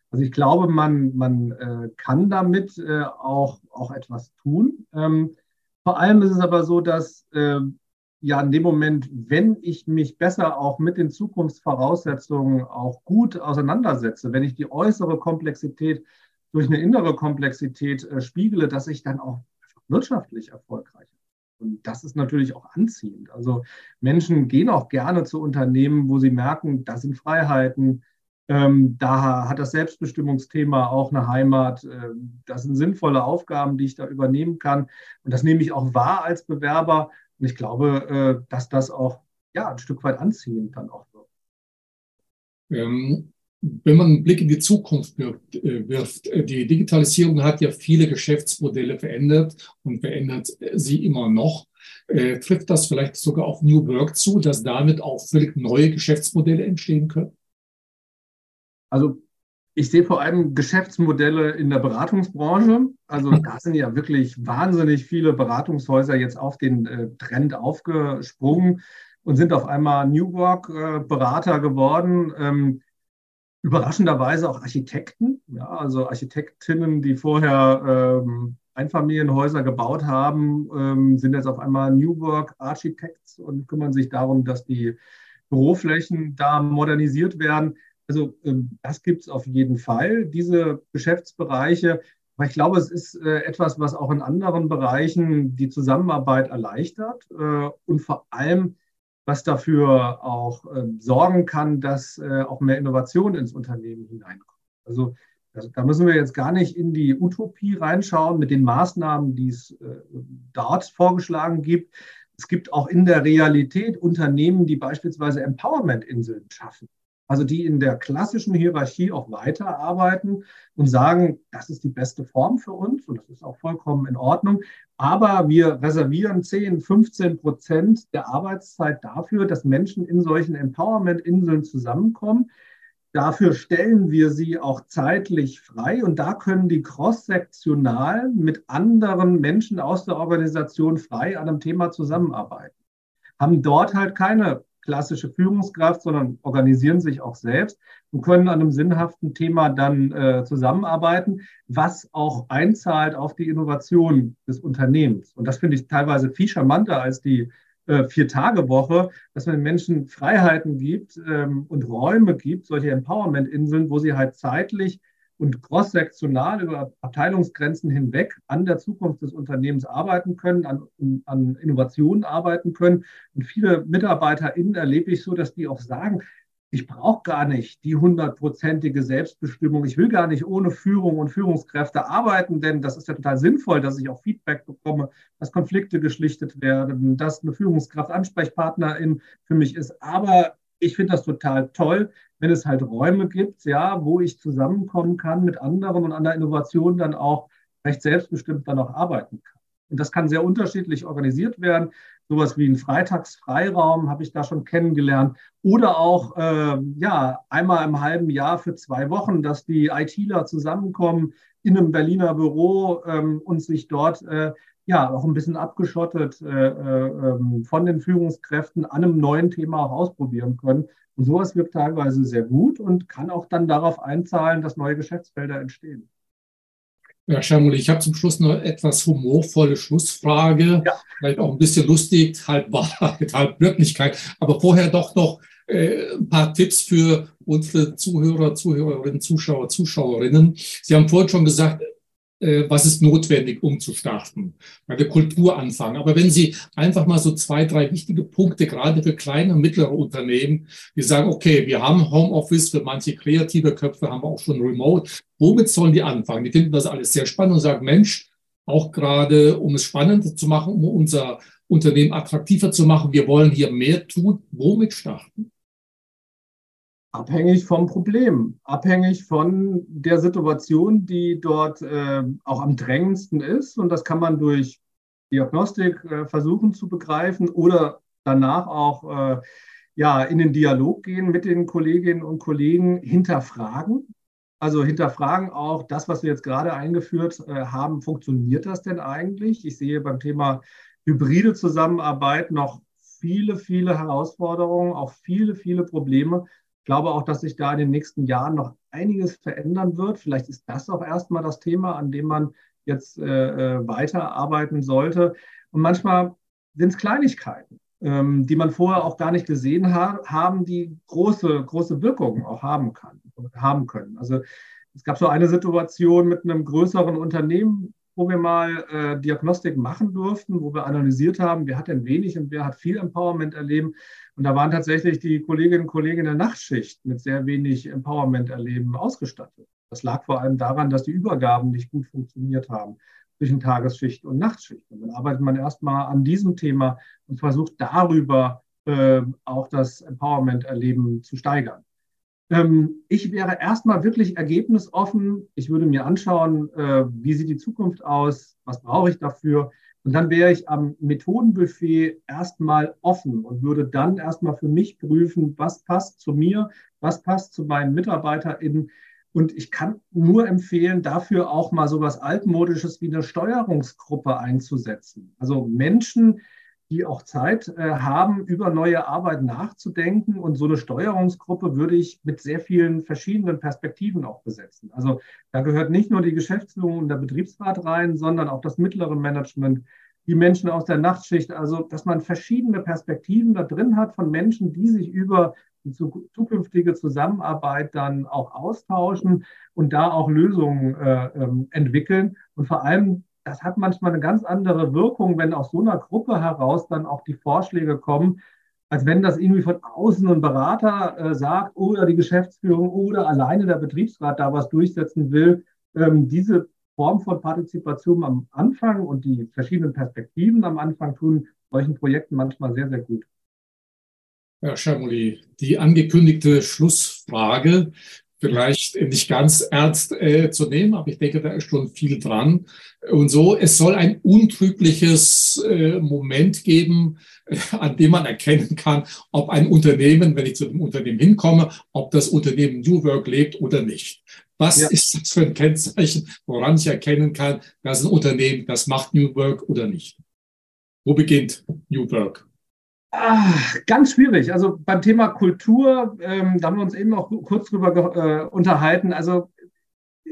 Also ich glaube, man, man äh, kann damit äh, auch, auch etwas tun. Ähm, vor allem ist es aber so, dass äh, ja in dem Moment, wenn ich mich besser auch mit den Zukunftsvoraussetzungen auch gut auseinandersetze, wenn ich die äußere Komplexität durch eine innere Komplexität äh, spiegele, dass ich dann auch wirtschaftlich erfolgreich. Und das ist natürlich auch anziehend. Also Menschen gehen auch gerne zu Unternehmen, wo sie merken, da sind Freiheiten, ähm, da hat das Selbstbestimmungsthema auch eine Heimat. Äh, das sind sinnvolle Aufgaben, die ich da übernehmen kann. Und das nehme ich auch wahr als Bewerber. Und ich glaube, äh, dass das auch ja, ein Stück weit anziehend dann auch wird. Ähm, wenn man einen Blick in die Zukunft wirft, äh, äh, die Digitalisierung hat ja viele Geschäftsmodelle verändert und verändert sie immer noch. Äh, trifft das vielleicht sogar auf New Work zu, dass damit auch völlig neue Geschäftsmodelle entstehen können? Also ich sehe vor allem Geschäftsmodelle in der Beratungsbranche. Also da sind ja wirklich wahnsinnig viele Beratungshäuser jetzt auf den äh, Trend aufgesprungen und sind auf einmal New Work-Berater äh, geworden. Ähm, überraschenderweise auch Architekten, ja, also Architektinnen, die vorher ähm, Einfamilienhäuser gebaut haben, ähm, sind jetzt auf einmal New Work Architects und kümmern sich darum, dass die Büroflächen da modernisiert werden. Also ähm, das gibt es auf jeden Fall, diese Geschäftsbereiche. Aber ich glaube, es ist äh, etwas, was auch in anderen Bereichen die Zusammenarbeit erleichtert äh, und vor allem was dafür auch äh, sorgen kann, dass äh, auch mehr Innovation ins Unternehmen hineinkommt. Also da müssen wir jetzt gar nicht in die Utopie reinschauen mit den Maßnahmen, die es äh, dort vorgeschlagen gibt. Es gibt auch in der Realität Unternehmen, die beispielsweise Empowerment-Inseln schaffen also die in der klassischen Hierarchie auch weiterarbeiten und sagen, das ist die beste Form für uns und das ist auch vollkommen in Ordnung. Aber wir reservieren 10, 15 Prozent der Arbeitszeit dafür, dass Menschen in solchen Empowerment-Inseln zusammenkommen. Dafür stellen wir sie auch zeitlich frei und da können die cross-sektional mit anderen Menschen aus der Organisation frei an einem Thema zusammenarbeiten. Haben dort halt keine klassische Führungskraft, sondern organisieren sich auch selbst und können an einem sinnhaften Thema dann äh, zusammenarbeiten, was auch einzahlt auf die Innovation des Unternehmens. Und das finde ich teilweise viel charmanter als die äh, Vier-Tage-Woche, dass man den Menschen Freiheiten gibt ähm, und Räume gibt, solche Empowerment-Inseln, wo sie halt zeitlich und cross-sektional über Abteilungsgrenzen hinweg an der Zukunft des Unternehmens arbeiten können, an, an Innovationen arbeiten können. Und viele MitarbeiterInnen erlebe ich so, dass die auch sagen, ich brauche gar nicht die hundertprozentige Selbstbestimmung. Ich will gar nicht ohne Führung und Führungskräfte arbeiten, denn das ist ja total sinnvoll, dass ich auch Feedback bekomme, dass Konflikte geschlichtet werden, dass eine Führungskraft Ansprechpartnerin für mich ist. Aber ich finde das total toll, wenn es halt Räume gibt, ja, wo ich zusammenkommen kann mit anderen und an der Innovation dann auch recht selbstbestimmt dann auch arbeiten kann. Und das kann sehr unterschiedlich organisiert werden. Sowas wie ein Freitagsfreiraum habe ich da schon kennengelernt. Oder auch äh, ja, einmal im halben Jahr für zwei Wochen, dass die ITler zusammenkommen in einem Berliner Büro ähm, und sich dort äh, ja auch ein bisschen abgeschottet äh, äh, ähm, von den Führungskräften an einem neuen Thema auch ausprobieren können. Und sowas wirkt teilweise sehr gut und kann auch dann darauf einzahlen, dass neue Geschäftsfelder entstehen. Ja, Schermuli, ich habe zum Schluss noch etwas humorvolle Schlussfrage, ja. vielleicht auch ein bisschen lustig, halb Wahrheit, halb Wirklichkeit, aber vorher doch noch äh, ein paar Tipps für unsere Zuhörer, Zuhörerinnen, Zuschauer, Zuschauerinnen. Sie haben vorhin schon gesagt, was ist notwendig, um zu starten, bei der Kultur anfangen. Aber wenn Sie einfach mal so zwei, drei wichtige Punkte, gerade für kleine und mittlere Unternehmen, die sagen, okay, wir haben Homeoffice, für manche kreative Köpfe haben wir auch schon Remote. Womit sollen die anfangen? Die finden das alles sehr spannend und sagen, Mensch, auch gerade, um es spannender zu machen, um unser Unternehmen attraktiver zu machen, wir wollen hier mehr tun. Womit starten? Abhängig vom Problem, abhängig von der Situation, die dort äh, auch am drängendsten ist. Und das kann man durch Diagnostik äh, versuchen zu begreifen oder danach auch äh, ja, in den Dialog gehen mit den Kolleginnen und Kollegen, hinterfragen. Also hinterfragen auch das, was wir jetzt gerade eingeführt äh, haben, funktioniert das denn eigentlich? Ich sehe beim Thema hybride Zusammenarbeit noch viele, viele Herausforderungen, auch viele, viele Probleme, ich glaube auch, dass sich da in den nächsten Jahren noch einiges verändern wird. Vielleicht ist das auch erstmal das Thema, an dem man jetzt äh, äh weiterarbeiten sollte. Und manchmal sind es Kleinigkeiten, ähm, die man vorher auch gar nicht gesehen ha haben, die große, große Wirkungen auch haben, kann, haben können. Also es gab so eine Situation mit einem größeren Unternehmen, wo wir mal äh, Diagnostik machen durften, wo wir analysiert haben, wer hat denn wenig und wer hat viel Empowerment erleben. Und da waren tatsächlich die Kolleginnen und Kollegen in der Nachtschicht mit sehr wenig Empowerment erleben ausgestattet. Das lag vor allem daran, dass die Übergaben nicht gut funktioniert haben zwischen Tagesschicht und Nachtschicht. Und dann arbeitet man erstmal an diesem Thema und versucht darüber äh, auch das Empowerment-Erleben zu steigern. Ähm, ich wäre erstmal wirklich ergebnisoffen. Ich würde mir anschauen, äh, wie sieht die Zukunft aus, was brauche ich dafür. Und dann wäre ich am Methodenbuffet erstmal offen und würde dann erstmal für mich prüfen, was passt zu mir, was passt zu meinen MitarbeiterInnen. Und ich kann nur empfehlen, dafür auch mal so was Altmodisches wie eine Steuerungsgruppe einzusetzen. Also Menschen, die auch Zeit äh, haben, über neue Arbeit nachzudenken. Und so eine Steuerungsgruppe würde ich mit sehr vielen verschiedenen Perspektiven auch besetzen. Also da gehört nicht nur die Geschäftsführung und der Betriebsrat rein, sondern auch das mittlere Management, die Menschen aus der Nachtschicht. Also dass man verschiedene Perspektiven da drin hat von Menschen, die sich über die zukünftige Zusammenarbeit dann auch austauschen und da auch Lösungen äh, ähm, entwickeln und vor allem das hat manchmal eine ganz andere Wirkung, wenn aus so einer Gruppe heraus dann auch die Vorschläge kommen, als wenn das irgendwie von außen ein Berater äh, sagt oder die Geschäftsführung oder alleine der Betriebsrat da was durchsetzen will. Ähm, diese Form von Partizipation am Anfang und die verschiedenen Perspektiven am Anfang tun solchen Projekten manchmal sehr, sehr gut. Herr Schamoli, die angekündigte Schlussfrage vielleicht nicht ganz ernst äh, zu nehmen, aber ich denke, da ist schon viel dran. Und so, es soll ein untrügliches äh, Moment geben, äh, an dem man erkennen kann, ob ein Unternehmen, wenn ich zu dem Unternehmen hinkomme, ob das Unternehmen New Work lebt oder nicht. Was ja. ist das für ein Kennzeichen, woran ich erkennen kann, dass ein Unternehmen das macht New Work oder nicht? Wo beginnt New Work? Ach, ganz schwierig. Also beim Thema Kultur, ähm, da haben wir uns eben auch kurz drüber äh, unterhalten. Also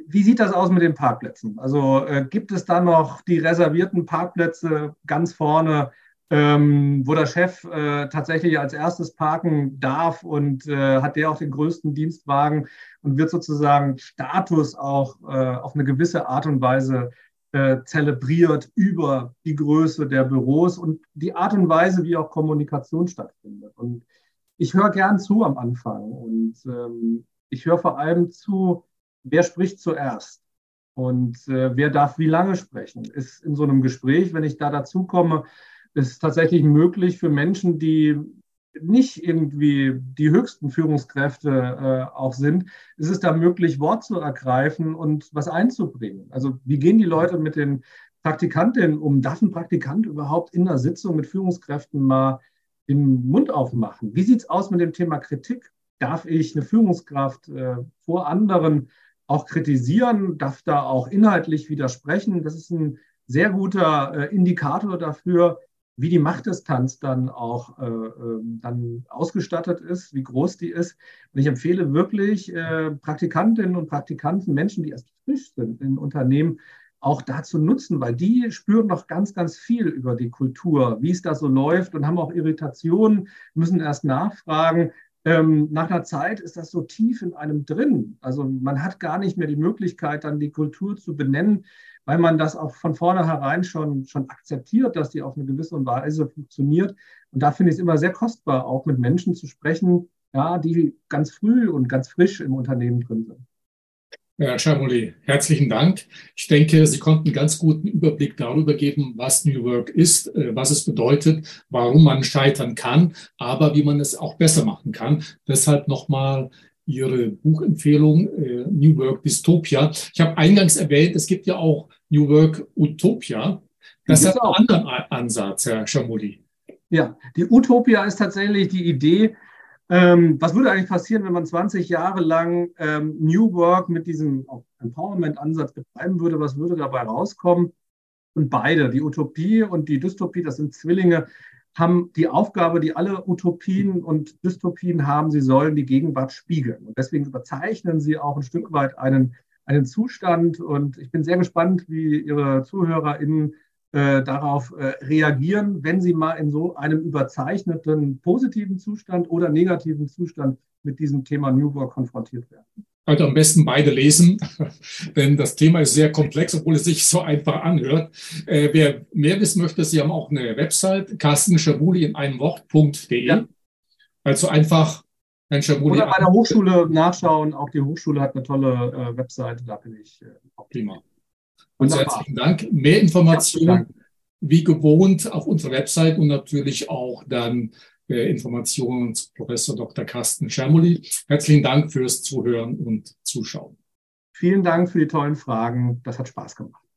wie sieht das aus mit den Parkplätzen? Also äh, gibt es da noch die reservierten Parkplätze ganz vorne, ähm, wo der Chef äh, tatsächlich als erstes parken darf und äh, hat der auch den größten Dienstwagen und wird sozusagen Status auch äh, auf eine gewisse Art und Weise äh, zelebriert über die Größe der Büros und die Art und Weise, wie auch Kommunikation stattfindet. Und ich höre gern zu am Anfang und ähm, ich höre vor allem zu, wer spricht zuerst und äh, wer darf wie lange sprechen. Ist in so einem Gespräch, wenn ich da dazu komme, ist tatsächlich möglich für Menschen, die nicht irgendwie die höchsten Führungskräfte äh, auch sind, ist es da möglich, Wort zu ergreifen und was einzubringen. Also wie gehen die Leute mit den Praktikantinnen um? Darf ein Praktikant überhaupt in der Sitzung mit Führungskräften mal den Mund aufmachen? Wie sieht es aus mit dem Thema Kritik? Darf ich eine Führungskraft äh, vor anderen auch kritisieren? Darf da auch inhaltlich widersprechen? Das ist ein sehr guter äh, Indikator dafür, wie die Machtdistanz dann auch äh, ähm, dann ausgestattet ist, wie groß die ist. Und ich empfehle wirklich äh, Praktikantinnen und Praktikanten, Menschen, die erst frisch sind in Unternehmen, auch dazu nutzen, weil die spüren noch ganz, ganz viel über die Kultur, wie es da so läuft und haben auch Irritationen, müssen erst nachfragen. Ähm, nach einer Zeit ist das so tief in einem drin. Also man hat gar nicht mehr die Möglichkeit, dann die Kultur zu benennen weil man das auch von vornherein schon, schon akzeptiert, dass die auf eine gewisse Weise funktioniert. Und da finde ich es immer sehr kostbar, auch mit Menschen zu sprechen, ja, die ganz früh und ganz frisch im Unternehmen drin sind. Herr Charoli, herzlichen Dank. Ich denke, Sie konnten einen ganz guten Überblick darüber geben, was New Work ist, äh, was es bedeutet, warum man scheitern kann, aber wie man es auch besser machen kann. Deshalb nochmal Ihre Buchempfehlung äh, New Work Dystopia. Ich habe eingangs erwähnt, es gibt ja auch New Work Utopia. Das ist ein anderer Ansatz, Herr Schamudi. Ja, die Utopia ist tatsächlich die Idee, ähm, was würde eigentlich passieren, wenn man 20 Jahre lang ähm, New Work mit diesem Empowerment-Ansatz betreiben würde? Was würde dabei rauskommen? Und beide, die Utopie und die Dystopie, das sind Zwillinge, haben die Aufgabe, die alle Utopien und Dystopien haben, sie sollen die Gegenwart spiegeln. Und deswegen überzeichnen sie auch ein Stück weit einen einen Zustand. Und ich bin sehr gespannt, wie Ihre ZuhörerInnen äh, darauf äh, reagieren, wenn sie mal in so einem überzeichneten positiven Zustand oder negativen Zustand mit diesem Thema New Work konfrontiert werden. Also am besten beide lesen, denn das Thema ist sehr komplex, obwohl es sich so einfach anhört. Äh, wer mehr wissen möchte, Sie haben auch eine Website, carstenschabuli in einem Wort.de. Ja. Also einfach Herrn Schabuli. Oder bei der Hochschule nachschauen. Auch die Hochschule hat eine tolle äh, Webseite, da bin ich äh, Prima. Und herzlichen Dank. Mehr Informationen wie gewohnt auf unserer Website und natürlich auch dann Informationen zu Professor Dr. Carsten Schermoli. Herzlichen Dank fürs Zuhören und Zuschauen. Vielen Dank für die tollen Fragen. Das hat Spaß gemacht.